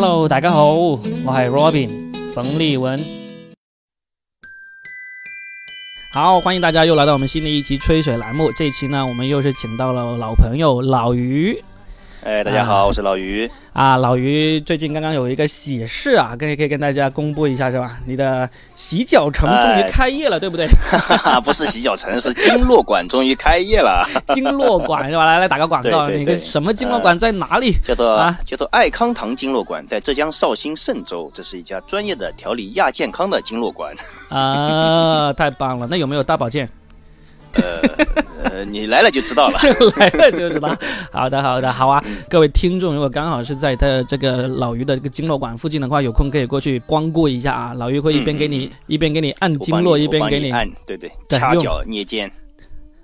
Hello，大家好，我系 Robin 冯立文。好，欢迎大家又来到我们新的一期吹水栏目。这一期呢，我们又是请到了老朋友老于。哎，大家好，我是老于。啊，老于最近刚刚有一个喜事啊，可以可以跟大家公布一下是吧？你的洗脚城终于开业了，对不对？不是洗脚城，是经络馆终于开业了。经络馆是吧？来来打个广告，那个什么经络馆在哪里？叫做啊，叫做爱康堂经络馆，在浙江绍兴嵊州。这是一家专业的调理亚健康的经络馆。啊，太棒了！那有没有大保健？呃呃，你来了就知道了，来了就知道。好的，好的，好啊！各位听众，如果刚好是在他这个老于的这个经络馆附近的话，有空可以过去光顾一下啊。老于会一边给你一边给你按经络，一边给你按，对对，掐脚捏肩，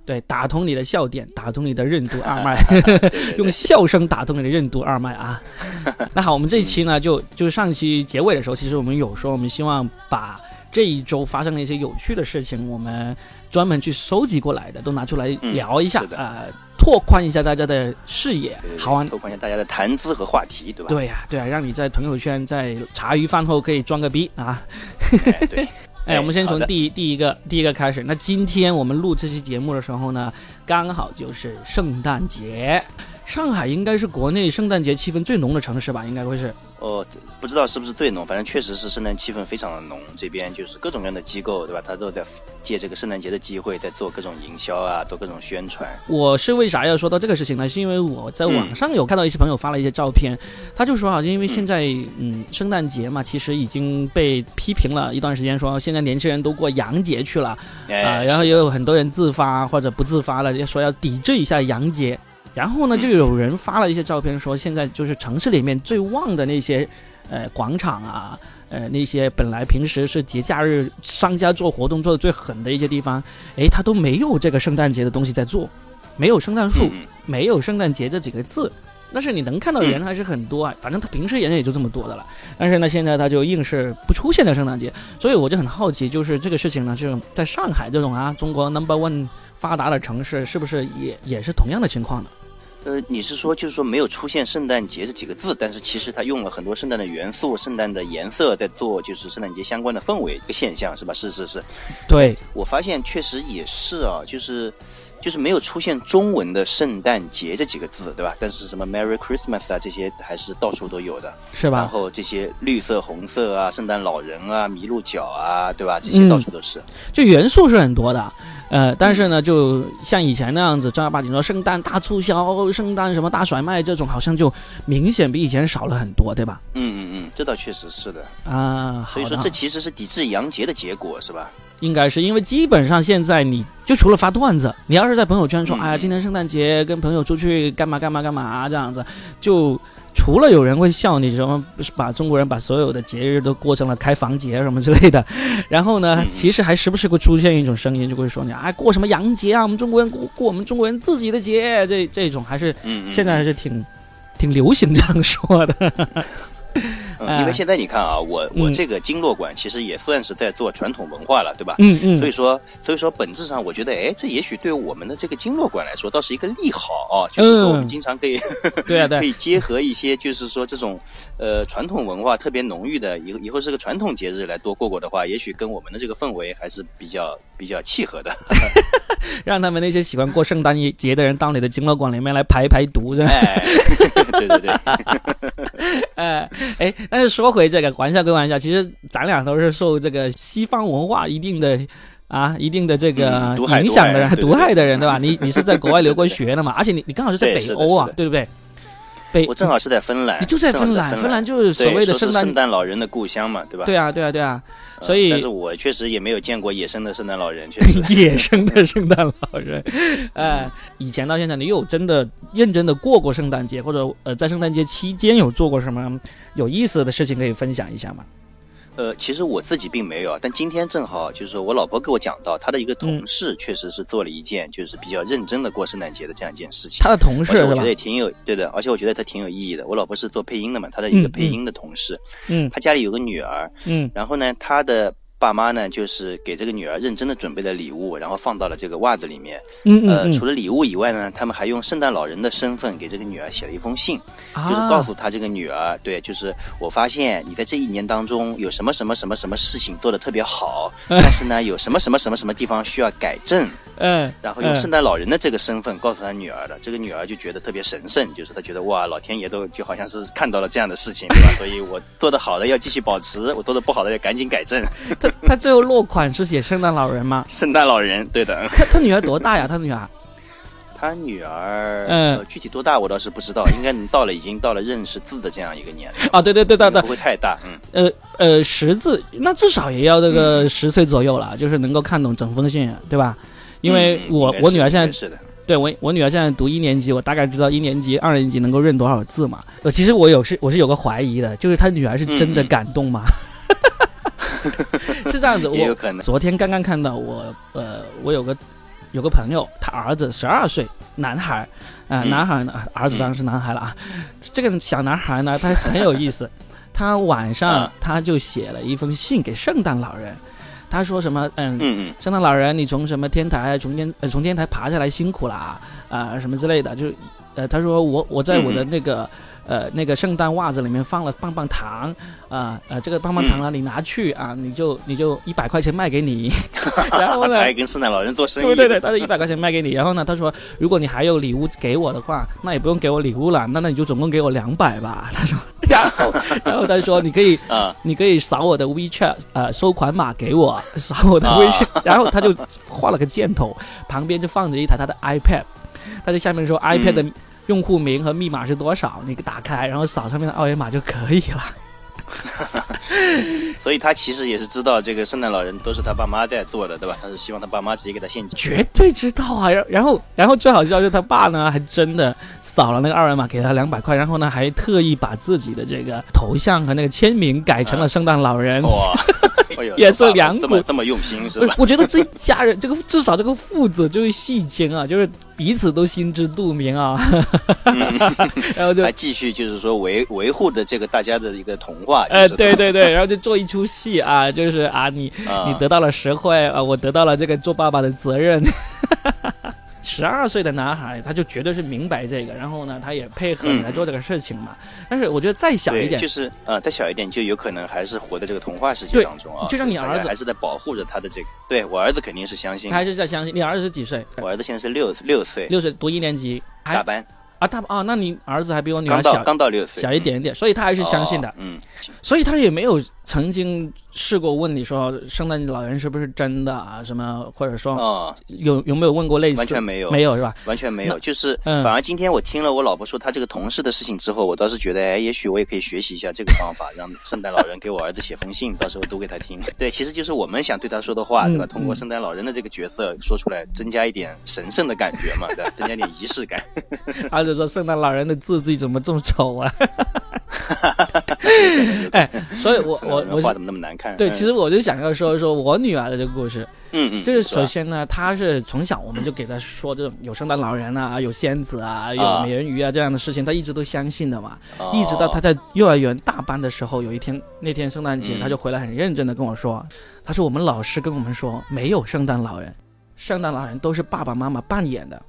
对，打通你的笑点，打通你的任督二脉，用笑声打通你的任督二脉啊。那好，我们这一期呢，就就上期结尾的时候，其实我们有说，我们希望把。这一周发生的一些有趣的事情，我们专门去收集过来的，都拿出来聊一下，呃，拓宽一下大家的视野，好啊，拓宽一下大家的谈资和话题，对吧？对呀，对啊，让你在朋友圈在茶余饭后可以装个逼啊！对，哎，我们先从第第一个第一个开始。那今天我们录这期节目的时候呢，刚好就是圣诞节。上海应该是国内圣诞节气氛最浓的城市吧？应该会是。哦，不知道是不是最浓，反正确实是圣诞气氛非常的浓。这边就是各种各样的机构，对吧？他都在借这个圣诞节的机会，在做各种营销啊，做各种宣传。我是为啥要说到这个事情呢？是因为我在网上有看到一些朋友发了一些照片，他就说好像因为现在嗯圣诞节嘛，其实已经被批评了一段时间，说现在年轻人都过洋节去了啊，然后也有很多人自发或者不自发的说要抵制一下洋节。然后呢，就有人发了一些照片，说现在就是城市里面最旺的那些，呃，广场啊，呃，那些本来平时是节假日商家做活动做的最狠的一些地方，哎，他都没有这个圣诞节的东西在做，没有圣诞树，没有圣诞节这几个字，但是你能看到人还是很多啊。反正他平时人也就这么多的了，但是呢，现在他就硬是不出现在圣诞节，所以我就很好奇，就是这个事情呢，就在上海这种啊，中国 number one 发达的城市，是不是也也是同样的情况呢？呃，你是说就是说没有出现“圣诞节”这几个字，但是其实它用了很多圣诞的元素、圣诞的颜色，在做就是圣诞节相关的氛围一个现象，是吧？是是是，对我发现确实也是啊，就是就是没有出现中文的“圣诞节”这几个字，对吧？但是什么 “Merry Christmas” 啊这些还是到处都有的，是吧？然后这些绿色、红色啊，圣诞老人啊，麋鹿角啊，对吧？这些到处都是，就元素是很多的。呃，但是呢，就像以前那样子正儿八经说圣诞大促销、圣诞什么大甩卖这种，好像就明显比以前少了很多，对吧？嗯嗯嗯，这倒确实是的啊。所以说，这其实是抵制洋节的结果，是吧？应该是因为基本上现在你就除了发段子，你要是在朋友圈说，哎呀，今天圣诞节跟朋友出去干嘛干嘛干嘛这样子，就。除了有人会笑你什么，把中国人把所有的节日都过成了开房节什么之类的，然后呢，其实还时不时会出现一种声音，就会说你啊过什么洋节啊，我们中国人过过我们中国人自己的节，这这种还是现在还是挺挺流行这样说的。因为现在你看啊，我我这个经络馆其实也算是在做传统文化了，对吧？嗯嗯。所以说，所以说本质上，我觉得，哎，这也许对我们的这个经络馆来说，倒是一个利好啊。就是说，我们经常可以，对啊对，可以结合一些，就是说这种呃传统文化特别浓郁的，以后以后是个传统节日来多过过的话，也许跟我们的这个氛围还是比较比较契合的。让他们那些喜欢过圣诞节的人到你的经络馆里面来排排毒，是吧？对对 对。哎哎。但是说回这个玩笑归玩笑，其实咱俩都是受这个西方文化一定的啊一定的这个影响的人，毒害的人，对吧？你你是在国外留过学的嘛？而且你你刚好是在北欧啊，对不对？我正好是在芬兰，你就在芬兰，芬兰就是所谓的圣诞圣诞老人的故乡嘛，对吧？对啊，对啊，对啊。所以，但是我确实也没有见过野生的圣诞老人，确实 野生的圣诞老人。哎，以前到现在，你有真的认真的过过圣诞节，或者呃，在圣诞节期间有做过什么有意思的事情可以分享一下吗？呃，其实我自己并没有，但今天正好就是我老婆给我讲到，她的一个同事确实是做了一件就是比较认真的过圣诞节的这样一件事情。她的同事，我觉得也挺有对的，而且我觉得她挺有意义的。我老婆是做配音的嘛，她的一个配音的同事，嗯，她家里有个女儿，嗯，然后呢，她的。爸妈呢，就是给这个女儿认真的准备了礼物，然后放到了这个袜子里面。嗯呃，嗯。除了礼物以外呢，他们还用圣诞老人的身份给这个女儿写了一封信，嗯，就是告啊诉她这个女儿，对，就是我发现你在这一年当中有什么什么什么什么事情做的特别好，但是呢，有什么什么什么什么地方需要改正，嗯，然后用嗯圣诞老人的这个身份告诉他女儿的，这个女儿就觉得特别神圣，就是她觉得哇，老天爷都就好像是看到了这样的事情，对吧？所以我做的好的要继续保持，我做的不好的要赶紧改正。他他最后落款是写圣诞老人吗？圣诞老人，对的，他他女儿多大呀？他女儿 他女儿，嗯呃，具体多大我倒是不知道，应该到了已经到了认识字的这样一个年龄，啊，对对对对对不，会太大，嗯。呃呃，识字那至少也要这个十岁左右了，就是能够看懂整封信，对吧？因为我、我女儿现在是的，对我我女儿现在读一年级，我大概知道一年级、二年级能够认多少字嘛。呃，其实我有是我是有个怀疑的，就是她女儿是真的感动吗？是这样子，我。昨天刚刚看到我呃，我有个有个朋友，他儿子十二岁，男孩儿啊、嗯男孩儿呢，儿子当然是男孩了啊。这个小男孩呢，他很有意思，他晚上啊他就写了一封信给圣诞老人，他说什么嗯。嗯嗯圣诞老人，你从什么天台从天呃从天台爬下来辛苦了啊、啊什么之类的，就是呃他说我我在我的嗯那个、呃那个圣诞袜子里面放了棒棒糖啊呃这个棒棒糖嗯啊你拿去啊你就你就一百块钱卖给你，然后呢他还跟圣诞老人做生意。对对对，他是一百块钱卖给你，然后呢，他说如果你还有礼物给我的话，那也不用给我礼物了，那那你就总共给我两百吧。他说，然后然后他说你可以 啊，你可以扫我的 WeChat 呃收款码给我，扫我的 WeChat，、然后他就画了个箭头，旁边就放着一台他的 iPad，他在下面说 iPad 的用户名和密码是多少，你打开然后扫上面的二维码就可以了。所以他其实也是知道这个圣诞老人都是他爸妈在做的，对吧？他是希望他爸妈直接给他现金。绝对知道啊！然然后然后最好笑就是他爸呢，还真的扫了那个二维码给他两百块，然后呢还特意把自己的这个头像和那个签名改成了圣诞老人。也是两股这么这么用心是吧？我我觉得这一家人，这个至少这个父子就是戏精啊，就是彼此都心知肚明啊。嗯，然后就还继续就是说维维护的这个大家的一个童话。哎，就是对对对，然后就做一出戏啊，就是啊，你啊你得到了实惠啊，我得到了这个做爸爸的责任。十二岁的男孩，他就绝对是明白这个，然后呢，他也配合你来做这个事情嘛。但是我觉得再小一，点，就是呃，再小一点就有可能还是活在这个童话世界当中啊。就像你儿子还是在保护着他的这个。对我儿子肯定是相信他，还是在相信。你儿子是几岁？我儿子现在是六六岁，六岁，读一年级，大班，啊大啊，那你儿子还比我女儿刚到小刚到六岁，小一点点，所以他还是相信的。哦嗯，所以他也没有曾经试过问你说圣诞老人是不是真的啊？什么或者说哦，有有没有问过类似？完全没有，没有是吧？完全没有，就是嗯反而今天我听了我老婆说她这个同事的事情之后，我倒是觉得，哎，也许我也可以学习一下这个方法，让圣诞老人给我儿子写封信，到时候读给他听。对，其实就是我们想对他说的话，对吧？嗯通过嗯圣诞老人的这个角色说出来，增加一点神圣的感觉嘛，对吧？增加点仪式感。儿子说圣诞老人的字迹怎么这么丑啊？哎，所以我圣诞老我我画怎么那么难看？对，嗯其实我就想要说一说我女儿的这个故事，嗯嗯，就是首先呢，她是从小我们就给她说这种有圣诞老人啊、有仙子啊、有啊美人鱼啊这样的事情，她一直都相信的嘛。哦一直到她在幼儿园大班的时候，有一天那天圣诞节，嗯她就回来很认真的跟我说，她说我们老师跟我们说没有圣诞老人，圣诞老人都是爸爸妈妈扮演的。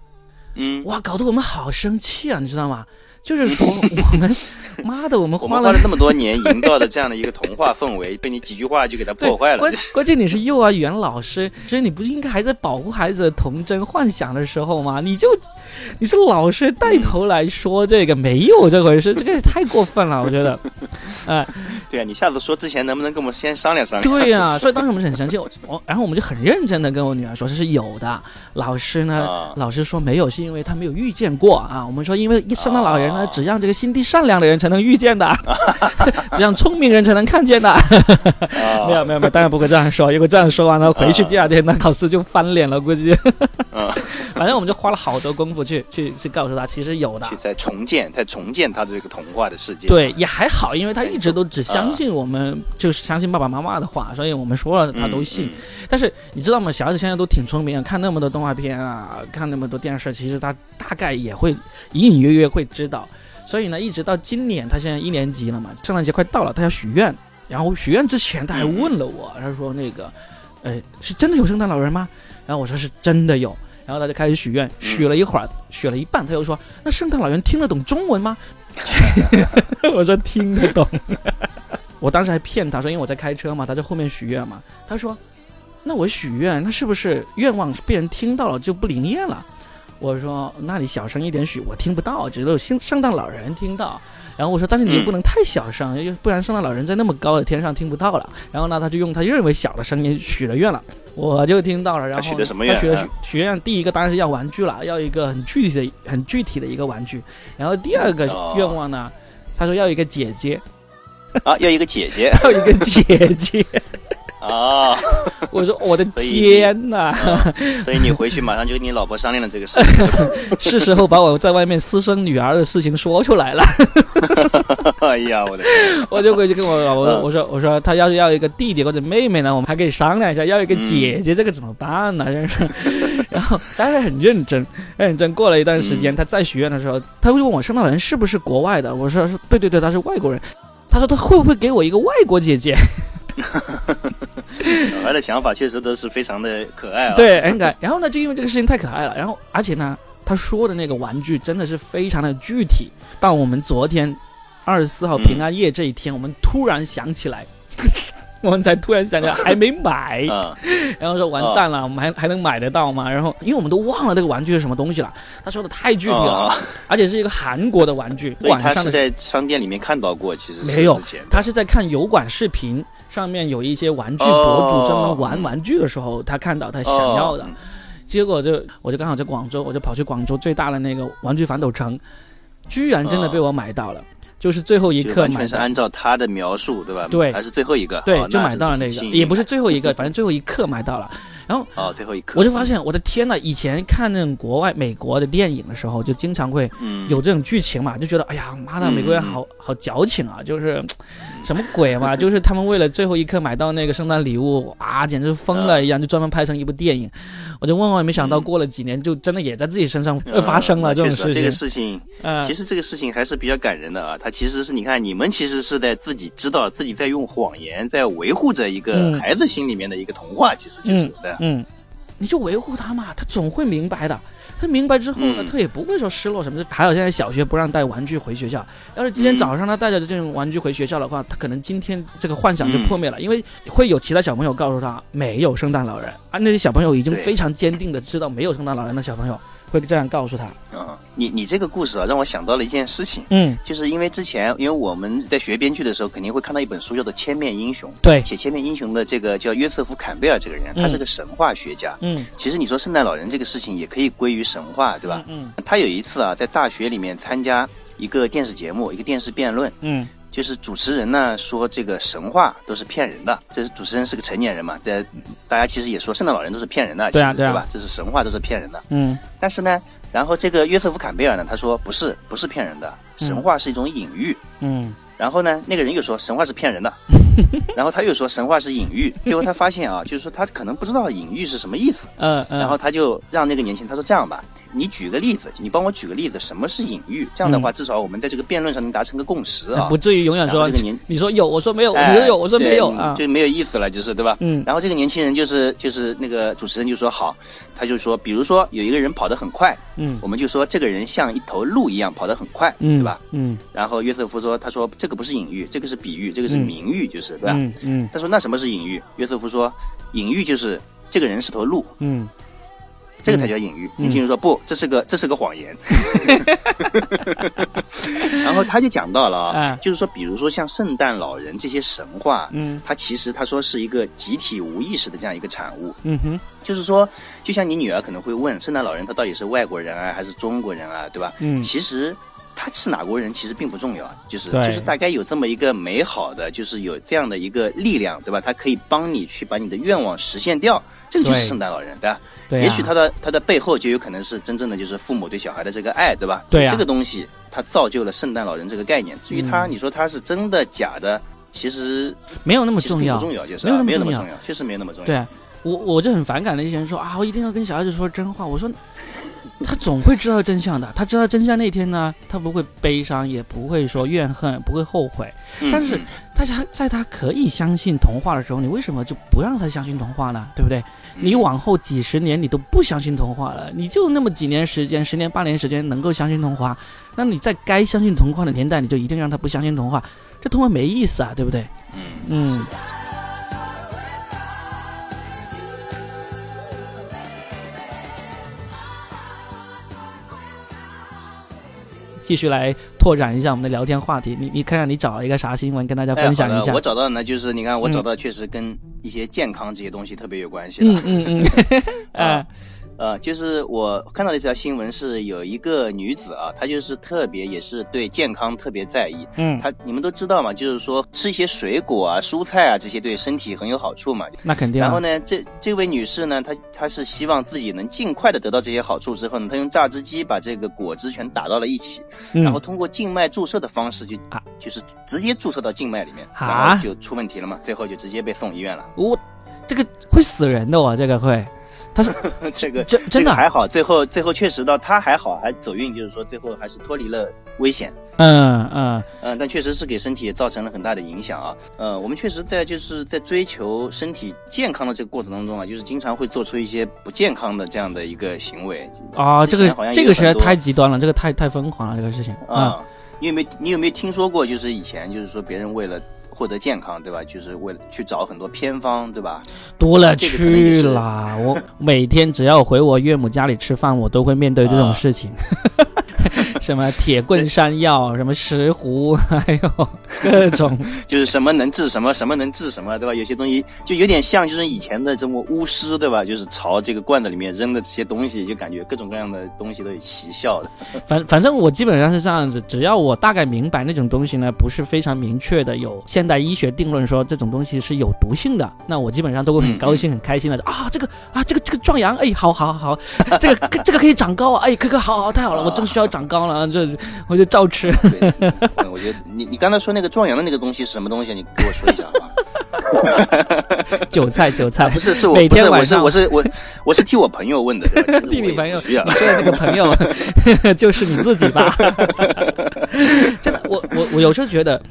嗯，哇，搞得我们好生气啊，你知道吗？就是 说我们，妈的，我们花了这么多年营造的这样的一个童话氛围，被你几句话就给它破坏了关。关键你是幼儿园老师，所以你不是应该还在保护孩子的童真幻想的时候吗？你就 你是老师带头来说这个、没有这回事，这个也太过分了，我觉得。哎、对啊，你下次说之前能不能跟我们先商量商量？对呀、所以当时我们是很生气，我我然后我们就很认真的跟我女儿说这是有的。老师呢，啊老师说没有，是因为他没有遇见过啊。我们说，因为圣诞老人呢，啊只让这个心地善良的人才能遇见的，只让聪明人才能看见的。啊没有没有没有，当然不会这样说。如果这样说完了，回去第二天那老师就翻脸了，估计。嗯，反正我们就花了好多功夫去去去告诉他，其实有的去。在重建，在重建他这个童话的世界。对，也还好，因为他一直都只相信我们，就是相信爸爸妈妈的话，所以我们说了嗯，他都信。嗯但是你知道吗？小孩子现在都挺聪明啊，看那么多动画片啊，看那么多电视，其实他大概也会隐隐约约会知道。所以呢，一直到今年，他现在一年级了嘛，圣诞节快到了，他要许愿。然后许愿之前他还问了我，他说那个，呃，是真的有圣诞老人吗？然后我说是真的有。然后他就开始许愿，许了一会儿，许了一半，他又说：“那圣诞老人听得懂中文吗？” 我说听得懂。我当时还骗他说，因为我在开车嘛，他在后面许愿嘛。他说：“那我许愿，那是不是愿望被人听到了就不灵验了？”我说：“那你小声一点许，我听不到，只有圣圣诞老人听到。”然后我说：“但是你又不能太小声，不然圣诞老人在那么高的天上听不到了。”然后呢，他就用他认为小的声音许了愿了，我就听到了。然后他许的什么愿？许的许许愿，第一个当然是要玩具了，要一个很具体的、很具体的一个玩具。然后第二个愿望呢，他说要一个姐姐。啊，要一个姐姐，要一个姐姐。啊！我说我的天哪！所以你回去马上就跟你老婆商量了这个事情，是时候把我在外面私生女儿的事情说出来了。哎呀，我的！我就回去跟我老婆我说我说他要是要一个弟弟或者妹妹呢，我们还可以商量一下；要一个姐姐，这个怎么办呢？真是。然后他还很认真，很认真。过了一段时间，他再许愿的时候，他会问我生的人是不是国外的？我说是，对对对，他是外国人。他说他会不会给我一个外国姐姐？小孩的想法确实都是非常的可爱啊。对，很可爱。然后呢，就因为这个事情太可爱了，然后而且呢，他说的那个玩具真的是非常的具体。到我们昨天二十四号平安夜这一天，我们突然想起来。我们才突然想起来还没买，然后说完蛋了，我们还还能买得到吗？然后因为我们都忘了这个玩具是什么东西了，他说的太具体了，而且是一个韩国的玩具。晚上是在商店里面看到过，其实没有，他是在看油管视频，上面有一些玩具博主专门玩玩具的时候，他看到他想要的，结果就我就刚好在广州，我就跑去广州最大的那个玩具反斗城，居然真的被我买到了。就是最后一刻全，是按照他的描述，对吧？对，还是最后一个？对，就买到了那个，也不是最后一个，反正最后一刻买到了。然后哦，最后一刻，我就发现，我的天呐！以前看那种国外美国的电影的时候，就经常会有这种剧情嘛，就觉得哎呀妈的，美国人好好矫情啊，就是什么鬼嘛？就是他们为了最后一刻买到那个圣诞礼物啊，简直是疯了一样，就专门拍成一部电影。我就万万没想到，过了几年，就真的也在自己身上发生了这种事情。这个事情，其实这个事情还是比较感人的啊。他其实是你看，你们其实是在自己知道自己在用谎言，在维护着一个孩子心里面的一个童话，其实就是的。嗯，你就维护他嘛，他总会明白的。他明白之后呢，他也不会说失落什么的。还有现在小学不让带玩具回学校，要是今天早上他带着这种玩具回学校的话，他可能今天这个幻想就破灭了，因为会有其他小朋友告诉他没有圣诞老人，而那些小朋友已经非常坚定的知道没有圣诞老人的小朋友。会这样告诉他。嗯，你你这个故事啊，让我想到了一件事情。嗯，就是因为之前，因为我们在学编剧的时候，肯定会看到一本书叫做《千面英雄》。对，写《千面英雄》的这个叫约瑟夫·坎贝尔这个人，他是个神话学家。嗯，其实你说圣诞老人这个事情也可以归于神话，对吧？嗯，他有一次啊，在大学里面参加一个电视节目，一个电视辩论。嗯。就是主持人呢说这个神话都是骗人的，这是主持人是个成年人嘛，对，大家其实也说圣诞老人都是骗人的，对啊对吧？这是神话都是骗人的，嗯。但是呢，然后这个约瑟夫坎贝尔呢，他说不是，不是骗人的，神话是一种隐喻，嗯。然后呢，那个人又说神话是骗人的，然后他又说神话是隐喻，结果他发现啊，就是说他可能不知道隐喻是什么意思，嗯嗯。然后他就让那个年轻人他说这样吧。你举个例子，你帮我举个例子，什么是隐喻？这样的话，至少我们在这个辩论上能达成个共识啊，不至于永远说这个年，你说有，我说没有，你说有，我说没有啊，就没有意思了，就是对吧？嗯。然后这个年轻人就是就是那个主持人就说好，他就说，比如说有一个人跑得很快，嗯，我们就说这个人像一头鹿一样跑得很快，对吧？嗯。然后约瑟夫说，他说这个不是隐喻，这个是比喻，这个是名喻，就是对吧？嗯嗯。他说那什么是隐喻？约瑟夫说，隐喻就是这个人是头鹿，嗯。这个才叫隐喻。年轻人说不，这是个这是个谎言。然后他就讲到了啊，就是说，比如说像圣诞老人这些神话，嗯，他其实他说是一个集体无意识的这样一个产物。嗯哼，就是说，就像你女儿可能会问，圣诞老人他到底是外国人啊，还是中国人啊，对吧？嗯，其实他是哪国人其实并不重要，就是就是大概有这么一个美好的，就是有这样的一个力量，对吧？他可以帮你去把你的愿望实现掉。这个就是圣诞老人，对吧？对，也许他的他的背后就有可能是真正的就是父母对小孩的这个爱，对吧？对这个东西它造就了圣诞老人这个概念。至于他，你说他是真的假的，其实没有那么重要，不重要就是没有那么重要，确实没有那么重要。对，我我就很反感那些人说啊，我一定要跟小孩子说真话。我说，他总会知道真相的。他知道真相那天呢，他不会悲伤，也不会说怨恨，不会后悔。但是，大家在他可以相信童话的时候，你为什么就不让他相信童话呢？对不对？你往后几十年你都不相信童话了，你就那么几年时间，十年八年时间能够相信童话，那你在该相信童话的年代，你就一定让他不相信童话，这童话没意思啊，对不对？嗯继续来拓展一下我们的聊天话题，你你看看你找了一个啥新闻跟大家分享一下？我找到的呢，就是你看我找到确实跟一些健康这些东西特别有关系的。嗯嗯嗯，啊。呃，就是我看到的这条新闻是有一个女子啊，她就是特别也是对健康特别在意。嗯，她你们都知道嘛，就是说吃一些水果啊、蔬菜啊这些对身体很有好处嘛。那肯定。然后呢，这这位女士呢，她她是希望自己能尽快的得到这些好处之后呢，她用榨汁机把这个果汁全打到了一起，然后通过静脉注射的方式就啊，就是直接注射到静脉里面，然后就出问题了嘛，最后就直接被送医院了。我这个会死人的哦，这个会。他是 这个真真的还好，最后最后确实到他还好，还走运，就是说最后还是脱离了危险。嗯嗯嗯，但确实是给身体造成了很大的影响啊。呃，我们确实在就是在追求身体健康的这个过程当中啊，就是经常会做出一些不健康的这样的一个行为。啊，这个这个实在太极端了，这个太太疯狂了，这个事情啊。你有没有你有没有听说过？就是以前就是说别人为了。获得健康，对吧？就是为了去找很多偏方，对吧？多了去了，我每天只要回我岳母家里吃饭，我都会面对这种事情。什么铁棍山药，什么石斛，还有各种，就是什么能治什么，什么能治什么，对吧？有些东西就有点像，就是以前的这么巫师，对吧？就是朝这个罐子里面扔的这些东西，就感觉各种各样的东西都有奇效的。反反正我基本上是这样子，只要我大概明白那种东西呢，不是非常明确的，有现代医学定论说这种东西是有毒性的，那我基本上都会很高兴、很开心的啊，这个啊，这个这个壮阳，哎，好好好，这个这个可以长高啊，哎，可可，好好太好了，我正需要长高了。啊，这我就照吃。我觉得你你刚才说那个壮阳的那个东西是什么东西？你给我说一下好吧。韭菜，韭菜不是是我每天晚上我是我我是替我朋友问的，弟弟 朋友。你说的那个朋友 就是你自己吧？真的，我我我有时候觉得。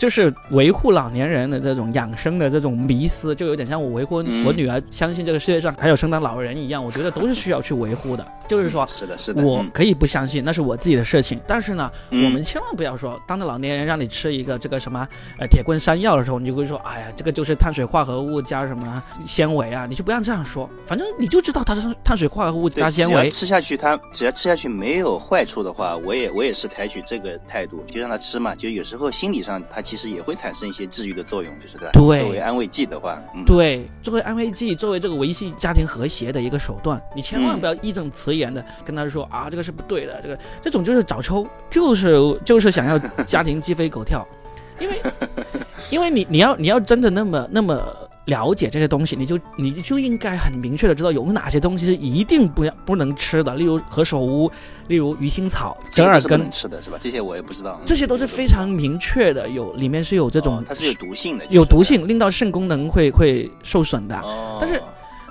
就是维护老年人的这种养生的这种迷思，就有点像我维护我女儿相信这个世界上还有圣诞老人一样，我觉得都是需要去维护的。就是说，是的，是的，我可以不相信，那是我自己的事情。但是呢，我们千万不要说，当着老年人让你吃一个这个什么呃铁棍山药的时候，你就会说，哎呀，这个就是碳水化合物加什么纤维啊，你就不要这样说。反正你就知道它是碳水化合物加纤维，吃下去它只要吃下去没有坏处的话，我也我也是采取这个态度，就让他吃嘛。就有时候心理上他其实也会产生。一些治愈的作用，就是对。作为安慰剂的话，对，作为安慰剂，作为这个维系家庭和谐的一个手段，你千万不要义正辞严的跟他说啊，这个是不对的，这个这种就是找抽，就是就是想要家庭鸡飞狗跳，因为 因为你你要你要真的那么那么。了解这些东西，你就你就应该很明确的知道有哪些东西是一定不要不能吃的，例如何首乌，例如鱼腥草、折耳根吃的是吧？这些我也不知道。这些都是非常明确的，有里面是有这种，它是有毒性的，有毒性，令到肾功能会会受损的。但是。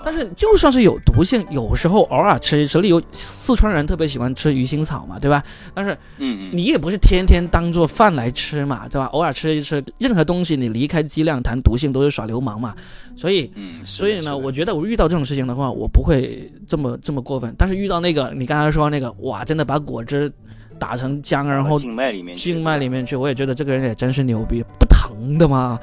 但是就算是有毒性，有时候偶尔吃一吃，例如四川人特别喜欢吃鱼腥草嘛，对吧？但是，嗯，你也不是天天当做饭来吃嘛，对吧？偶尔吃一吃，任何东西你离开剂量谈毒性都是耍流氓嘛。所以，嗯，所以呢，我觉得我遇到这种事情的话，我不会这么这么过分。但是遇到那个你刚才说那个，哇，真的把果汁打成浆，然后静脉里面静脉里面去，我也觉得这个人也真是牛逼，不疼的吗？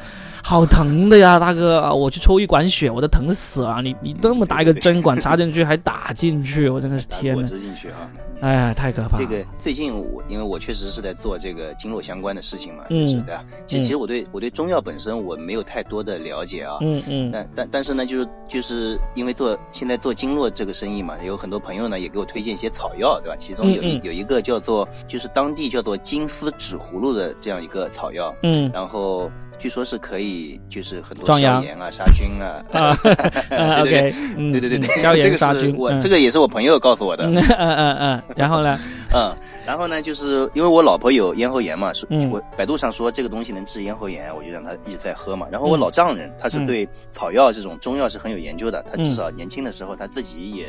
好疼的呀，大哥！我去抽一管血，我都疼死了。你你那么大一个针管插进去还打进去，我真的是天呐！打进去啊！哎呀，太可怕！这个最近我因为我确实是在做这个经络相关的事情嘛，就是的。其实其实我对我对中药本身我没有太多的了解啊。嗯嗯。但但但是呢，就是就是因为做现在做经络这个生意嘛，有很多朋友呢也给我推荐一些草药，对吧？其中有有一个叫做就是当地叫做金丝纸葫芦的这样一个草药。嗯。然后。据说是可以，就是很多消炎啊、杀菌啊。啊，OK，对对对对，消炎杀菌。我这个也是我朋友告诉我的。嗯嗯嗯。然后呢？嗯，然后呢？就是因为我老婆有咽喉炎嘛，说我百度上说这个东西能治咽喉炎，我就让她一直在喝嘛。然后我老丈人他是对草药这种中药是很有研究的，他至少年轻的时候他自己也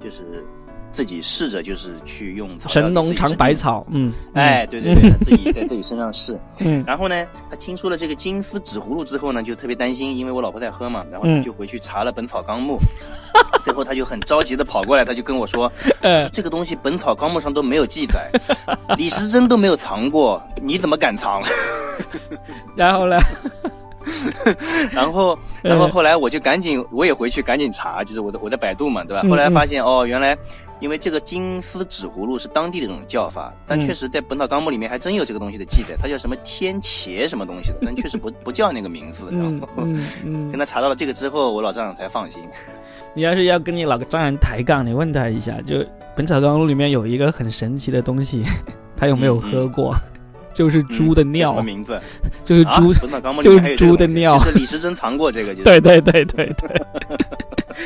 就是。自己试着就是去用神农尝百草，嗯，哎，对对对，他自己在自己身上试。嗯，然后呢，他听说了这个金丝纸葫芦之后呢，就特别担心，因为我老婆在喝嘛，然后他就回去查了《本草纲目》，最后他就很着急的跑过来，他就跟我说：“ 这个东西《本草纲目》上都没有记载，李时珍都没有藏过，你怎么敢藏？”然后呢？然后，然后后来我就赶紧，我也回去赶紧查，就是我的我的百度嘛，对吧？后来发现哦，原来因为这个金丝纸葫芦是当地的这种叫法，但确实在《本草纲目》里面还真有这个东西的记载，它叫什么天茄什么东西的，但确实不不叫那个名字。然后 跟他查到了这个之后，我老丈人才放心。你要是要跟你老丈人抬杠，你问他一下，就《本草纲目》里面有一个很神奇的东西，他有没有喝过？就是猪的尿，什么名字？就是猪，就是猪的尿。就是李时珍藏过这个，对对对对对。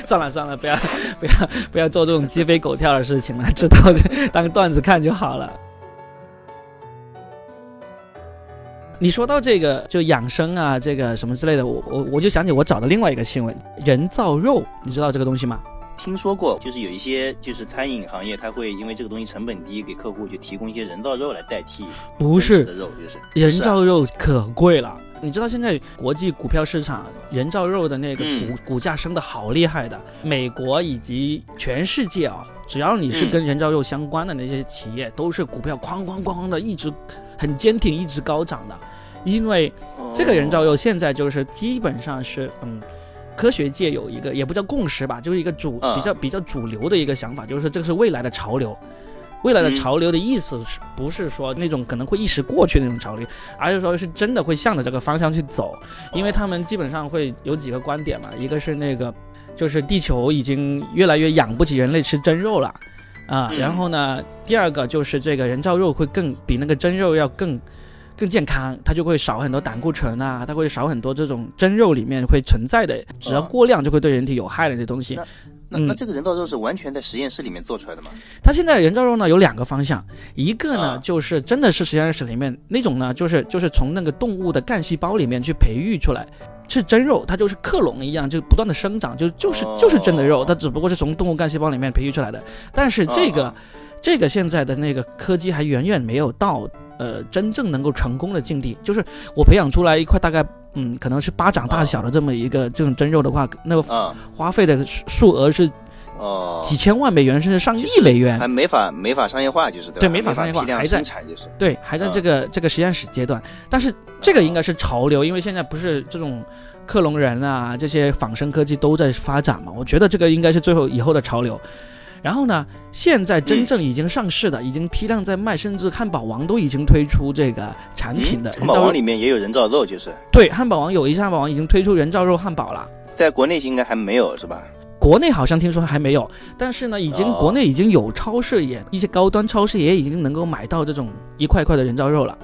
算了算了，不要不要不要做这种鸡飞狗跳的事情了，知道当段子看就好了。你说到这个就养生啊，这个什么之类的，我我我就想起我找的另外一个新闻，人造肉，你知道这个东西吗？听说过，就是有一些就是餐饮行业，他会因为这个东西成本低，给客户去提供一些人造肉来代替不是的肉，就是人造肉可贵了。你知道现在国际股票市场人造肉的那个股股价升的好厉害的，美国以及全世界啊，只要你是跟人造肉相关的那些企业，都是股票哐哐哐的一直很坚挺，一直高涨的。因为这个人造肉现在就是基本上是嗯。科学界有一个也不叫共识吧，就是一个主比较比较主流的一个想法，就是这个是未来的潮流。未来的潮流的意思是不是说那种可能会一时过去那种潮流，而是说是真的会向着这个方向去走？因为他们基本上会有几个观点嘛，一个是那个就是地球已经越来越养不起人类吃真肉了啊，然后呢，第二个就是这个人造肉会更比那个真肉要更。更健康，它就会少很多胆固醇啊，它会少很多这种真肉里面会存在的，只要过量就会对人体有害的这些东西。那那这个人造肉是完全在实验室里面做出来的吗？它现在人造肉呢有两个方向，一个呢就是真的是实验室里面那种呢，就是就是从那个动物的干细胞里面去培育出来，是真肉，它就是克隆一样，就不断的生长，就就是就是真的肉，它只不过是从动物干细胞里面培育出来的。但是这个这个现在的那个科技还远远没有到。呃，真正能够成功的境地，就是我培养出来一块大概，嗯，可能是巴掌大小的这么一个这种真肉的话，那个花费的数额是，哦，几千万美元甚至上亿美元，还没法没法商业化，就是对，没法商业化，还在产就是，对，还在这个这个实验室阶段。但是这个应该是潮流，因为现在不是这种克隆人啊，这些仿生科技都在发展嘛，我觉得这个应该是最后以后的潮流。然后呢？现在真正已经上市的，已经批量在卖，甚至汉堡王都已经推出这个产品的。汉堡王里面也有人造肉，就是对，汉堡王有一些汉堡王已经推出人造肉汉堡了。在国内应该还没有，是吧？国内好像听说还没有，但是呢，已经国内已经有超市也一些高端超市也已经能够买到这种一块块的人造肉了。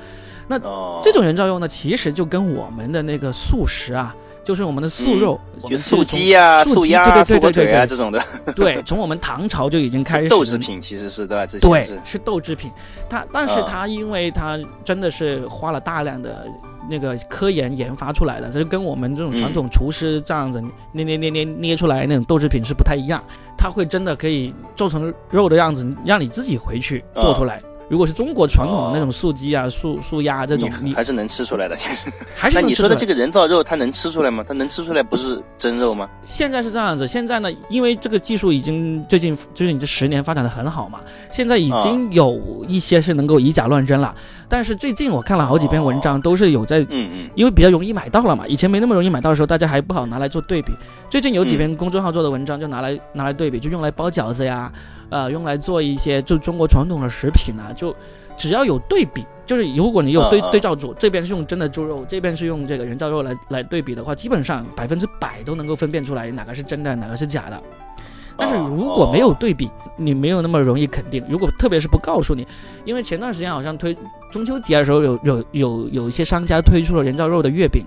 那这种人造肉呢，其实就跟我们的那个素食啊。就是我们的素肉，就素鸡啊、素鸭、素火腿啊这种的。对，从我们唐朝就已经开始。豆制品其实是对吧？对，是豆制品。它，但是它因为它真的是花了大量的那个科研研发出来的，这就跟我们这种传统厨师这样子捏捏捏捏捏出来那种豆制品是不太一样。它会真的可以做成肉的样子，让你自己回去做出来。如果是中国传统的那种素鸡啊、素素鸭这种，你还是能吃出来的。其实，还是那你说的这个人造肉，它能吃出来吗？它能吃出来不是真肉吗？现在是这样子，现在呢，因为这个技术已经最近最近你这十年发展的很好嘛，现在已经有一些是能够以假乱真了。但是最近我看了好几篇文章，都是有在，嗯嗯，因为比较容易买到了嘛，以前没那么容易买到的时候，大家还不好拿来做对比。最近有几篇公众号做的文章，就拿来拿来对比，就用来包饺子呀，呃，用来做一些就中国传统的食品啊，就。只要有对比，就是如果你有对对照组，这边是用真的猪肉，这边是用这个人造肉来来对比的话，基本上百分之百都能够分辨出来哪个是真的，哪个是假的。但是如果没有对比，你没有那么容易肯定。如果特别是不告诉你，因为前段时间好像推中秋节的时候，有有有有一些商家推出了人造肉的月饼，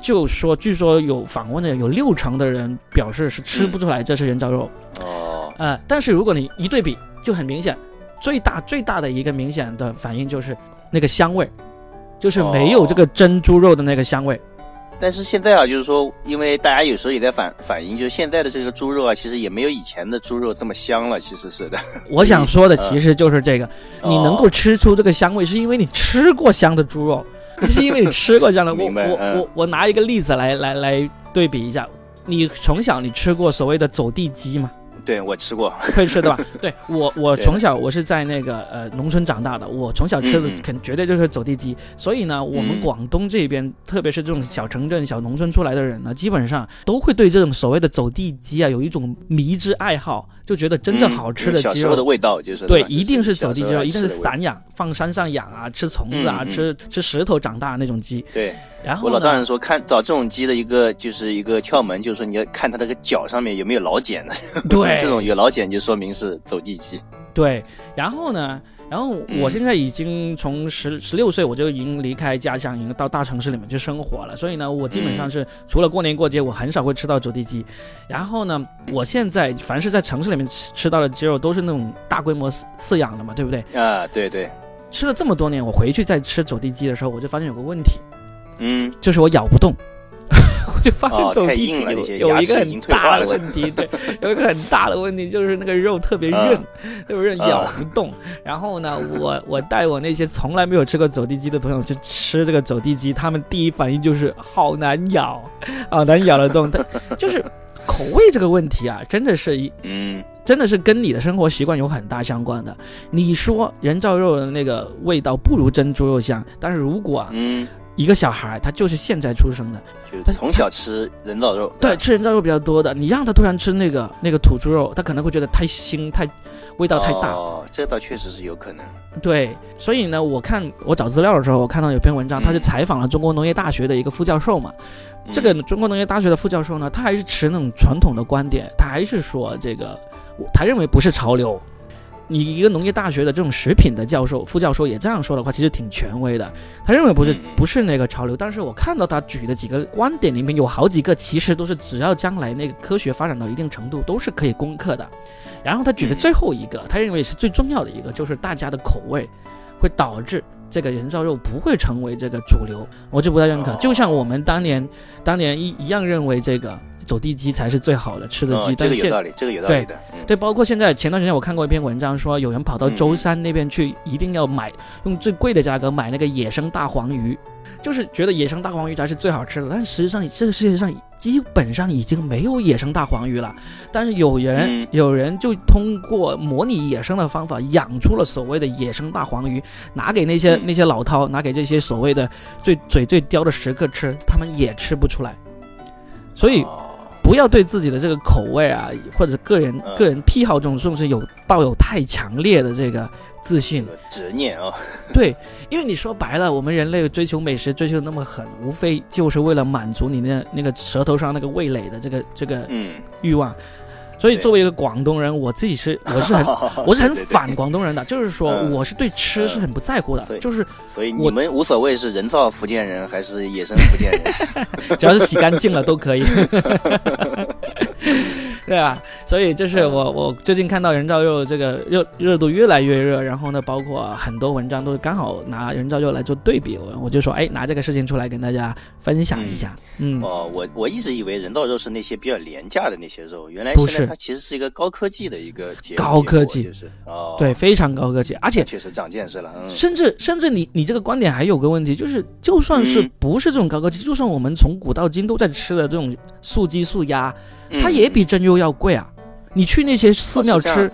就说据说有访问的有六成的人表示是吃不出来这是人造肉。哦，呃，但是如果你一对比，就很明显。最大最大的一个明显的反应就是那个香味，就是没有这个真猪肉的那个香味。但是现在啊，就是说，因为大家有时候也在反反映，就是现在的这个猪肉啊，其实也没有以前的猪肉这么香了。其实是的。我想说的其实就是这个，你能够吃出这个香味，是因为你吃过香的猪肉，是因为你吃过这样的。我我我我拿一个例子来来来对比一下，你从小你吃过所谓的走地鸡吗？对我吃过，会吃的吧？对我，我从小我是在那个呃农村长大的，我从小吃的肯绝对就是走地鸡。所以呢，我们广东这边，特别是这种小城镇、小农村出来的人呢，基本上都会对这种所谓的走地鸡啊有一种迷之爱好，就觉得真正好吃的鸡肉的味道就是对，一定是走地鸡肉，一定是散养，放山上养啊，吃虫子啊，吃吃石头长大那种鸡。对。然后我老丈人说，看找这种鸡的一个就是一个窍门，就是说你要看它那个脚上面有没有老茧的。对，这种有老茧就说明是走地鸡。对，然后呢，然后我现在已经从十十六岁我就已经离开家乡，已经到大城市里面去生活了。所以呢，我基本上是除了过年过节，我很少会吃到走地鸡。然后呢，我现在凡是在城市里面吃吃到的鸡肉，都是那种大规模饲饲养的嘛，对不对？啊，对对。吃了这么多年，我回去再吃走地鸡的时候，我就发现有个问题。嗯，就是我咬不动，我就发现走地鸡有有一个很大的问题，对，有一个很大的问题就是那个肉特别韧，特别韧，咬不动。然后呢，我 我带我那些从来没有吃过走地鸡的朋友去吃这个走地鸡，他们第一反应就是好难咬，好 难咬得动。但就是口味这个问题啊，真的是一嗯，真的是跟你的生活习惯有很大相关的。你说人造肉的那个味道不如真猪肉香，但是如果嗯。一个小孩，他就是现在出生的，他从小吃人造肉，对，吃人造肉比较多的。你让他突然吃那个那个土猪肉，他可能会觉得太腥，太味道太大。哦，这倒确实是有可能。对，所以呢，我看我找资料的时候，我看到有篇文章，他是采访了中国农业大学的一个副教授嘛。这个中国农业大学的副教授呢，他还是持那种传统的观点，他还是说这个，他认为不是潮流。你一个农业大学的这种食品的教授、副教授也这样说的话，其实挺权威的。他认为不是不是那个潮流，但是我看到他举的几个观点里面有好几个，其实都是只要将来那个科学发展到一定程度，都是可以攻克的。然后他举的最后一个，他认为是最重要的一个，就是大家的口味会导致这个人造肉不会成为这个主流，我就不太认可。就像我们当年当年一一样认为这个。走地鸡才是最好的吃的鸡，这个有道理，这个有道理的。对，包括现在前段时间我看过一篇文章，说有人跑到舟山那边去，一定要买用最贵的价格买那个野生大黄鱼，就是觉得野生大黄鱼才是最好吃的。但实际上，这个世界上基本上已经没有野生大黄鱼了。但是有人有人就通过模拟野生的方法养出了所谓的野生大黄鱼，拿给那些那些老饕，拿给这些所谓的最嘴最刁的食客吃，他们也吃不出来。所以。不要对自己的这个口味啊，或者个人个人癖好这种东西有抱有太强烈的这个自信、执念啊。对，因为你说白了，我们人类追求美食追求的那么狠，无非就是为了满足你那那个舌头上那个味蕾的这个这个欲望。所以，作为一个广东人，我自己是 我是很我是很反广东人的，就是说我是对吃是很不在乎的，就是所以你们无所谓是人造福建人还是野生福建人，只要是洗干净了都可以。对啊，所以就是我我最近看到人造肉这个热热度越来越热，然后呢，包括很多文章都刚好拿人造肉来做对比，我我就说，哎，拿这个事情出来跟大家分享一下。嗯，哦，我我一直以为人造肉是那些比较廉价的那些肉，原来不是，它其实是一个高科技的一个结高科技，就是。哦，对，非常高科技，而且确实长见识了。甚至甚至你你这个观点还有个问题，就是就算是不是这种高科技，就算我们从古到今都在吃的这种素鸡素鸭。它也比真肉要贵啊！你去那些寺庙吃，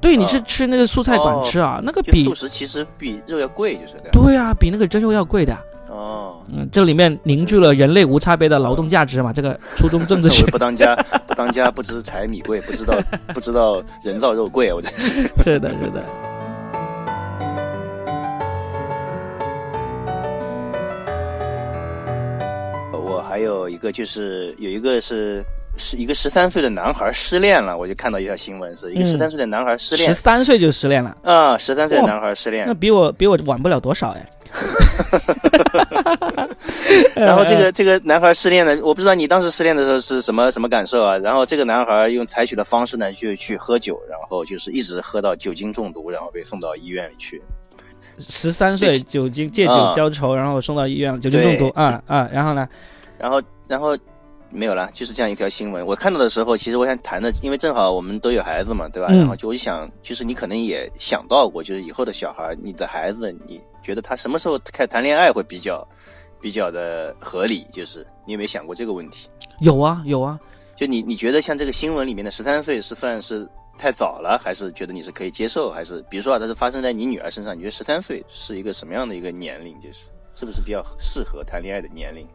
对，你是吃那个素菜馆吃啊，那个比素食其实比肉要贵，就是对啊，比那个真肉要贵的。哦，嗯，这里面凝聚了人类无差别的劳动价值嘛？这个初中政治 学不当家，不当家不知柴米贵，不知道不知道人造肉贵，我真是 是的，是的。我还有一个，就是有一个是。是一个十三岁的男孩失恋了，我就看到一条新闻，是一个十三岁的男孩失恋，十三岁就失恋了啊！十三岁的男孩失恋，那比我比我晚不了多少哎。然后这个这个男孩失恋了，我不知道你当时失恋的时候是什么什么感受啊？然后这个男孩用采取的方式呢，就去喝酒，然后就是一直喝到酒精中毒，然后被送到医院里去。十三岁酒精借酒浇愁，然后送到医院酒精中毒啊啊！然后呢？然后，然后没有了，就是这样一条新闻。我看到的时候，其实我想谈的，因为正好我们都有孩子嘛，对吧？然后就我就想，就是你可能也想到过，就是以后的小孩，你的孩子，你觉得他什么时候开始谈恋爱会比较比较的合理？就是你有没有想过这个问题？有啊，有啊。就你你觉得像这个新闻里面的十三岁是算是太早了，还是觉得你是可以接受？还是比如说啊，它是发生在你女儿身上，你觉得十三岁是一个什么样的一个年龄？就是是不是比较适合谈恋爱的年龄？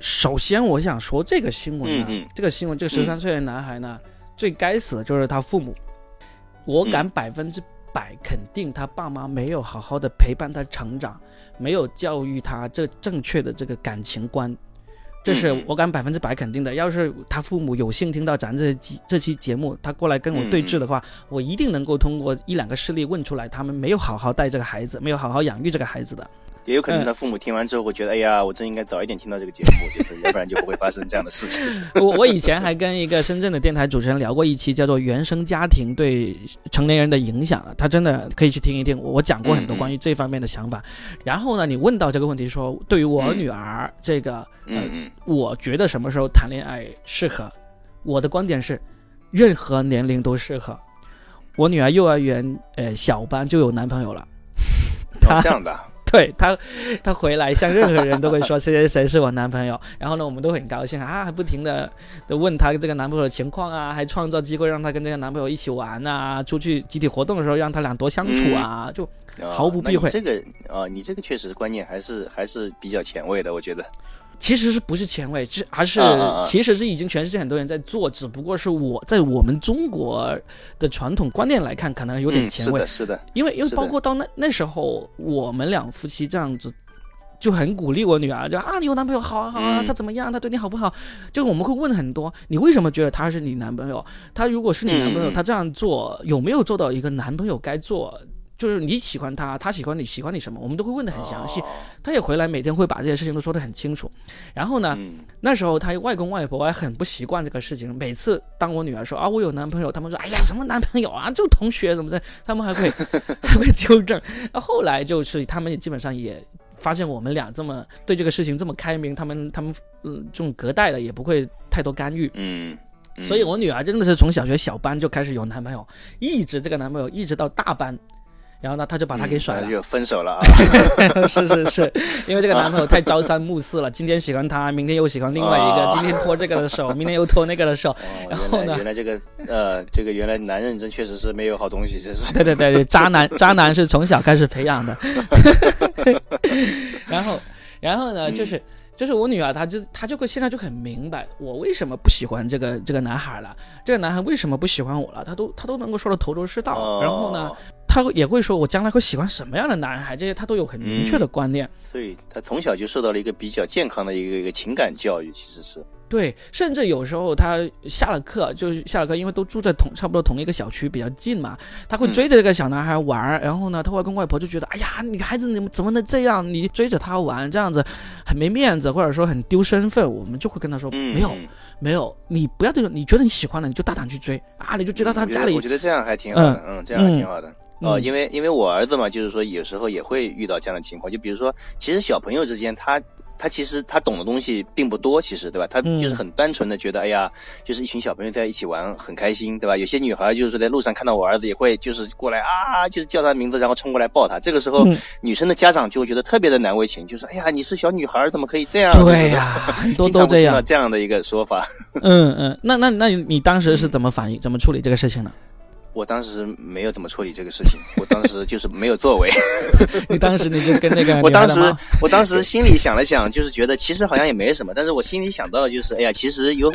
首先，我想说这个新闻呢，这个新闻，这个十三岁的男孩呢，最该死的就是他父母。我敢百分之百肯定，他爸妈没有好好的陪伴他成长，没有教育他这正确的这个感情观，这是我敢百分之百肯定的。要是他父母有幸听到咱这期这期节目，他过来跟我对峙的话，我一定能够通过一两个事例问出来，他们没有好好带这个孩子，没有好好养育这个孩子的。也有可能他父母听完之后会觉得，哎呀，我真应该早一点听到这个节目，就是要不然就不会发生这样的事情。我我以前还跟一个深圳的电台主持人聊过一期，叫做《原生家庭对成年人的影响》，他真的可以去听一听。我讲过很多关于这方面的想法。然后呢，你问到这个问题，说对于我女儿这个，嗯我觉得什么时候谈恋爱适合？我的观点是，任何年龄都适合。我女儿幼儿园呃小班就有男朋友了。这样的。对 他，他回来像任何人都会说谁谁谁是我男朋友，然后呢，我们都很高兴啊，还不停的的问他这个男朋友的情况啊，还创造机会让他跟这个男朋友一起玩啊，出去集体活动的时候让他俩多相处啊，就毫不避讳。这个啊，你这个确实观念还是还是比较前卫的，我觉得。其实是不是前卫，是还是其实是已经全世界很多人在做，只不过是我在我们中国的传统观念来看，可能有点前卫。是的，因为因为包括到那那时候，我们两夫妻这样子就很鼓励我女儿，就啊，你有男朋友好啊好啊，他怎么样？他对你好不好？就我们会问很多，你为什么觉得他是你男朋友？他如果是你男朋友，他这样做有没有做到一个男朋友该做？就是你喜欢他，他喜欢你，喜欢你什么，我们都会问的很详细。他也回来，每天会把这些事情都说得很清楚。然后呢，那时候他外公外婆还很不习惯这个事情。每次当我女儿说啊我有男朋友，他们说哎呀什么男朋友啊，就同学什么的，他们还会 还会纠正。那后来就是他们也基本上也发现我们俩这么对这个事情这么开明，他们他们嗯这种隔代的也不会太多干预。嗯，所以我女儿真的是从小学小班就开始有男朋友，一直这个男朋友一直到大班。然后呢，他就把他给甩了，就分手了啊！是是是，因为这个男朋友太朝三暮四了，今天喜欢他，明天又喜欢另外一个，今天拖这个的手，明天又拖那个的手。然后呢，原来这个呃，这个原来男人真确实是没有好东西，真是。对对对对，渣男 渣男是从小开始培养的。然后然后呢，就是就是我女儿，她就她就会现在就很明白我为什么不喜欢这个这个男孩了，这个男孩为什么不喜欢我了，她都她都能够说的头头是道。然后呢？他也会说，我将来会喜欢什么样的男孩，这些他都有很明确的观念。所以，他从小就受到了一个比较健康的一个一个情感教育，其实是对。甚至有时候他下了课，就是下了课，因为都住在同差不多同一个小区，比较近嘛，他会追着这个小男孩玩。然后呢，他外公外婆就觉得，哎呀，女孩子你们怎么能这样？你追着他玩，这样子很没面子，或者说很丢身份。我们就会跟他说，没有，没有，你不要这种，你觉得你喜欢的，你就大胆去追啊！你就追到他家里。我觉得这样还挺好的，嗯，这样还挺好的。哦，因为因为我儿子嘛，就是说有时候也会遇到这样的情况，就比如说，其实小朋友之间，他他其实他懂的东西并不多，其实对吧？他就是很单纯的觉得，哎呀，就是一群小朋友在一起玩很开心，对吧？有些女孩就是说在路上看到我儿子也会就是过来啊，就是叫他名字，然后冲过来抱他。这个时候，女生的家长就会觉得特别的难为情，就说，哎呀，你是小女孩，怎么可以这样？对呀，都都这样这样的一个说法。嗯嗯，那那那你当时是怎么反应，怎么处理这个事情呢？我当时没有怎么处理这个事情，我当时就是没有作为。你当时你就跟那个，我当时我当时心里想了想，就是觉得其实好像也没什么，但是我心里想到的就是，哎呀，其实有，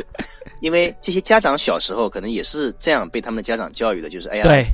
因为这些家长小时候可能也是这样被他们的家长教育的，就是哎呀，对，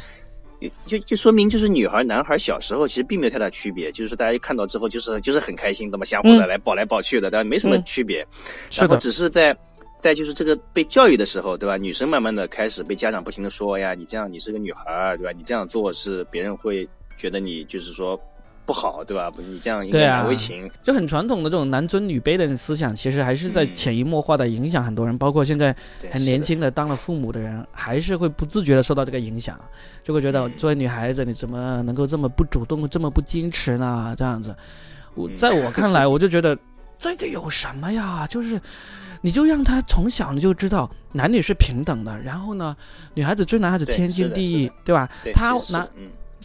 就就说明就是女孩男孩小时候其实并没有太大区别，就是大家一看到之后就是就是很开心，的嘛相互的来抱来抱去的，但没什么区别，然后，只是在。在就是这个被教育的时候，对吧？女生慢慢的开始被家长不停的说呀，你这样你是个女孩儿，对吧？你这样做是别人会觉得你就是说不好，对吧？你这样应该难为情，就很传统的这种男尊女卑的思想，其实还是在潜移默化的影响很多人，包括现在很年轻的当了父母的人，还是会不自觉的受到这个影响，就会觉得作为女孩子，你怎么能够这么不主动，这么不矜持呢？这样子，我在我看来，我就觉得。这个有什么呀？就是你就让他从小你就知道男女是平等的，然后呢，女孩子追男孩子天经地义，对吧？他男，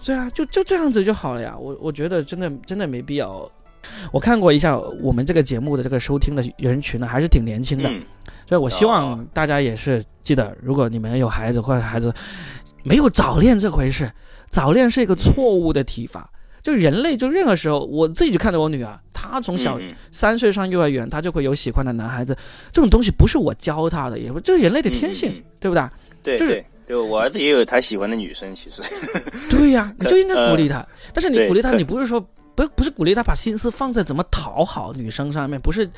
对啊，就就这样子就好了呀。我我觉得真的真的没必要。我看过一下我们这个节目的这个收听的人群呢，还是挺年轻的，所以我希望大家也是记得，如果你们有孩子或者孩子没有早恋这回事，早恋是一个错误的提法。就人类就任何时候，我自己就看着我女儿，她从小三岁上幼儿园，她就会有喜欢的男孩子，这种东西不是我教她的，也不就是人类的天性，对不对？对，就是对我儿子也有他喜欢的女生，其实。对呀，你就应该鼓励他，但是你鼓励他，你不是说。不不是鼓励他把心思放在怎么讨好女生上面，不是，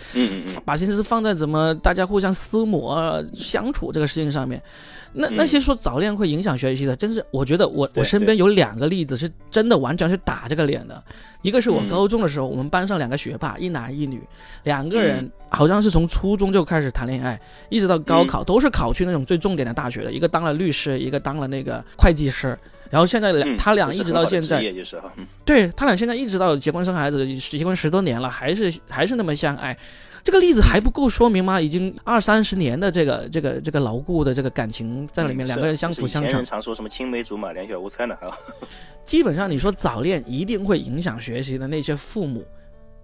把心思放在怎么大家互相撕磨相处这个事情上面。那那些说早恋会影响学习的，真是我觉得我我身边有两个例子是真的完全是打这个脸的。一个是我高中的时候，我们班上两个学霸，一男一女，两个人好像是从初中就开始谈恋爱，一直到高考都是考去那种最重点的大学的，一个当了律师，一个当了那个会计师。然后现在两他俩一直到现在，对他俩现在一直到结婚生孩子，结婚十多年了，还是还是那么相爱。这个例子还不够说明吗？已经二三十年的这个这个这个牢固的这个感情在里面，两个人相辅相成。常说什么青梅竹马，两小无猜呢？基本上你说早恋一定会影响学习的那些父母。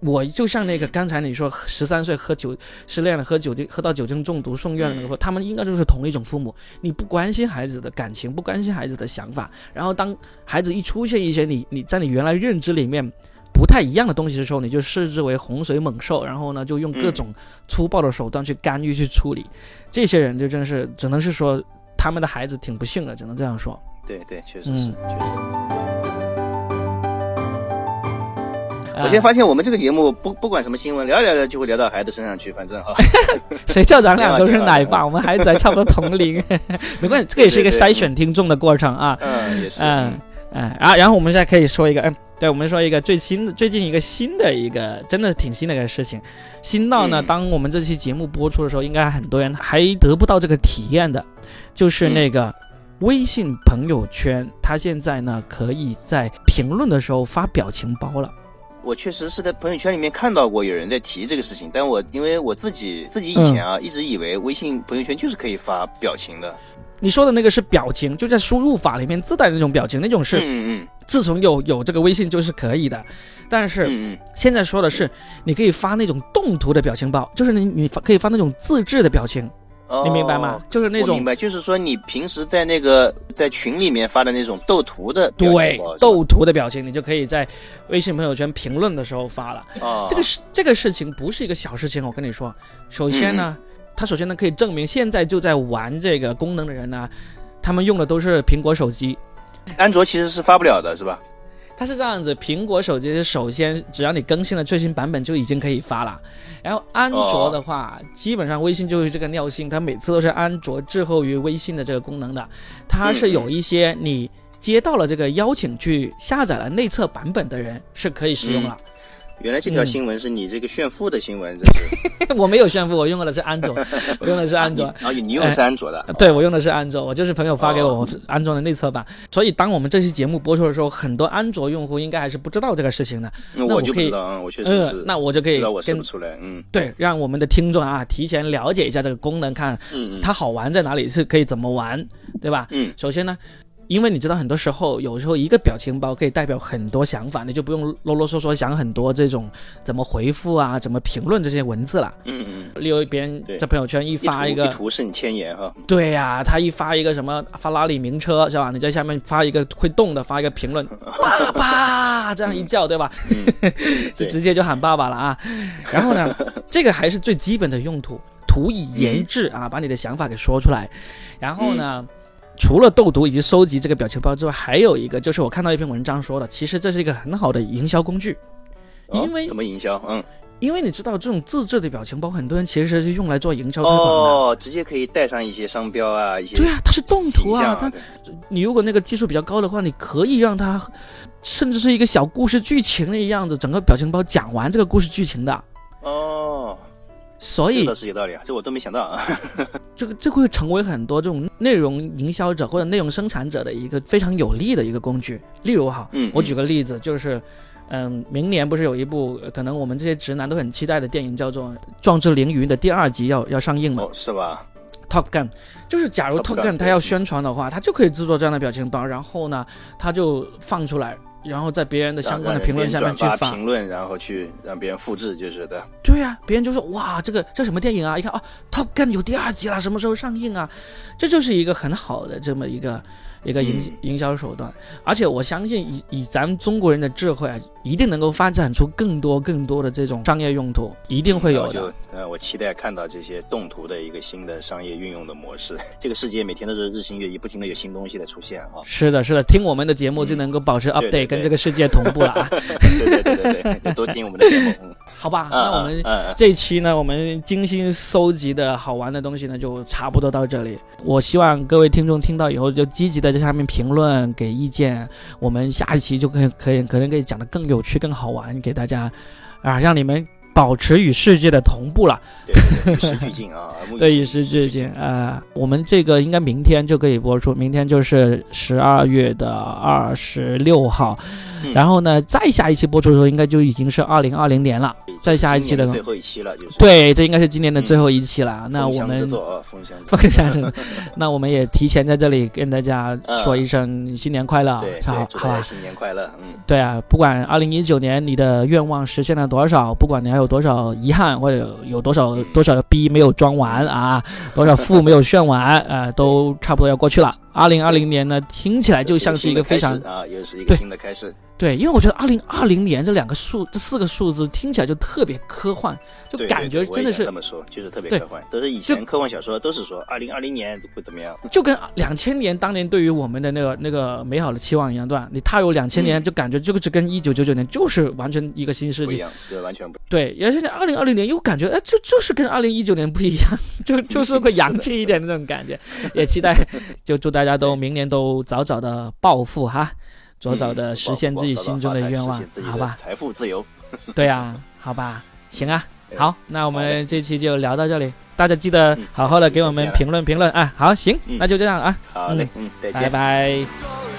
我就像那个刚才你说十三岁喝酒失恋了，喝酒精喝到酒精中毒送院的那个，他们应该就是同一种父母。你不关心孩子的感情，不关心孩子的想法，然后当孩子一出现一些你你在你原来认知里面不太一样的东西的时候，你就视之为洪水猛兽，然后呢就用各种粗暴的手段去干预去处理。这些人就真是只能是说他们的孩子挺不幸的，只能这样说。对对，确实是，确实。我现在发现我们这个节目不不管什么新闻，聊聊聊就会聊到孩子身上去，反正啊，谁叫咱俩都是奶爸，我们孩子还差不多同龄，没关系，这个也是一个筛选听众的过程啊。嗯，也是。嗯嗯，啊，然后我们现在可以说一个，嗯，对，我们说一个最新的，最近一个新的一个，真的挺新的一个事情，新到呢，当我们这期节目播出的时候，应该很多人还得不到这个体验的，就是那个微信朋友圈，它现在呢可以在评论的时候发表情包了。我确实是在朋友圈里面看到过有人在提这个事情，但我因为我自己自己以前啊一直以为微信朋友圈就是可以发表情的。你说的那个是表情，就在输入法里面自带那种表情，那种是。嗯嗯。自从有有这个微信就是可以的，但是现在说的是你可以发那种动图的表情包，就是你你发可以发那种自制的表情。你明白吗？就是那种明白，就是说你平时在那个在群里面发的那种斗图的对斗图的表情，你就可以在微信朋友圈评论的时候发了。哦这个事这个事情不是一个小事情，我跟你说。首先呢，它首先呢可以证明现在就在玩这个功能的人呢，他们用的都是苹果手机，安卓其实是发不了的，是吧？它是这样子，苹果手机首先只要你更新了最新版本就已经可以发了，然后安卓的话，基本上微信就是这个尿性，它每次都是安卓滞后于微信的这个功能的，它是有一些你接到了这个邀请去下载了内测版本的人是可以使用了。原来这条新闻是你这个炫富的新闻，这是 我没有炫富，我用的是安卓，我 用的是安卓。啊，你用的是安卓的？对，我用的是安卓，我就是朋友发给我安装的内测版。所以当我们这期节目播出的时候，很多安卓用户应该还是不知道这个事情的。那我就不知道，嗯，我确实是。那我就可以，知道我试不出来，嗯，对，让我们的听众啊提前了解一下这个功能，看它好玩在哪里，是可以怎么玩，对吧？嗯，首先呢。因为你知道，很多时候，有时候一个表情包可以代表很多想法，你就不用啰啰嗦嗦想很多这种怎么回复啊、怎么评论这些文字了。嗯嗯。例如别人在朋友圈一发一个，一图胜千言哈。对呀，他一发一个什么法拉利名车是吧？你在下面发一个会动的，发一个评论，爸爸这样一叫对吧？就直接就喊爸爸了啊。然后呢，这个还是最基本的用途，图以言志啊，把你的想法给说出来。然后呢？除了斗图以及收集这个表情包之外，还有一个就是我看到一篇文章说的，其实这是一个很好的营销工具。因为怎么营销？嗯，因为你知道这种自制的表情包，很多人其实是用来做营销推广的。哦，直接可以带上一些商标啊，一些对啊，它是动图啊，它你如果那个技术比较高的话，你可以让它甚至是一个小故事剧情的样子，整个表情包讲完这个故事剧情的。哦。所以这是有道理啊，这我都没想到啊。这个这会成为很多这种内容营销者或者内容生产者的一个非常有利的一个工具。例如哈，我举个例子，就是嗯，明年不是有一部可能我们这些直男都很期待的电影，叫做《壮志凌云》的第二集要要上映了，是吧？Top Gun，就是假如 Top Gun 他要宣传的话，他就可以制作这样的表情包，然后呢，他就放出来。然后在别人的相关的评论下面去发评论，然后去让别人复制，就是的。对呀，别人就说哇，这个这什么电影啊？一看哦，Top Gun 有第二集了，什么时候上映啊？这就是一个很好的这么一个。一个营营销手段，而且我相信以以咱们中国人的智慧啊，一定能够发展出更多更多的这种商业用途，一定会有的。呃，我期待看到这些动图的一个新的商业运用的模式。这个世界每天都是日新月异，不停的有新东西的出现啊。是的，是的，听我们的节目就能够保持 update，跟这个世界同步了啊。对对对对对，多听我们的节目。好吧，那我们这一期呢，我们精心搜集的好玩的东西呢，就差不多到这里。我希望各位听众听到以后就积极的。在下面评论给意见，我们下一期就可以可以可能可以讲的更有趣、更好玩，给大家啊，让你们。保持与世界的同步了，对，与时俱进啊，对，与时俱进啊。我们这个应该明天就可以播出，明天就是十二月的二十六号，然后呢，再下一期播出的时候，应该就已经是二零二零年了。再下一期的最后一期了，就是对，这应该是今年的最后一期了。那我们风箱风箱，那我们也提前在这里跟大家说一声新年快乐，好，好吧，新年快乐，嗯，对啊，不管二零一九年你的愿望实现了多少，不管你还有。有多少遗憾，或者有多少多少的逼没有装完啊？多少负没有炫完啊？都差不多要过去了。二零二零年呢，听起来就像是一个非常啊，又是一个新的开始。对，因为我觉得二零二零年这两个数，这四个数字听起来就特别科幻，就感觉真的是这么说，就是特别科幻。都是以前科幻小说都是说二零二零年会怎么样，就跟两千年当年对于我们的那个那个美好的期望一样，对吧？你踏入两千年，就感觉这个是跟一九九九年就是完全一个新世纪，对，完全不对。而现在二零二零年又感觉，哎，就就是跟二零一九年不一样，就 就是会洋气一点的那种感觉。也期待，就祝大家都明年都早早的暴富哈。早早的实现自己心中的愿望，好吧？财富自由，对啊，好吧，行啊，好，那我们这期就聊到这里，大家记得好好的给我们评论评论啊，好，行，那就这样啊，好嘞，嗯，再见，拜拜。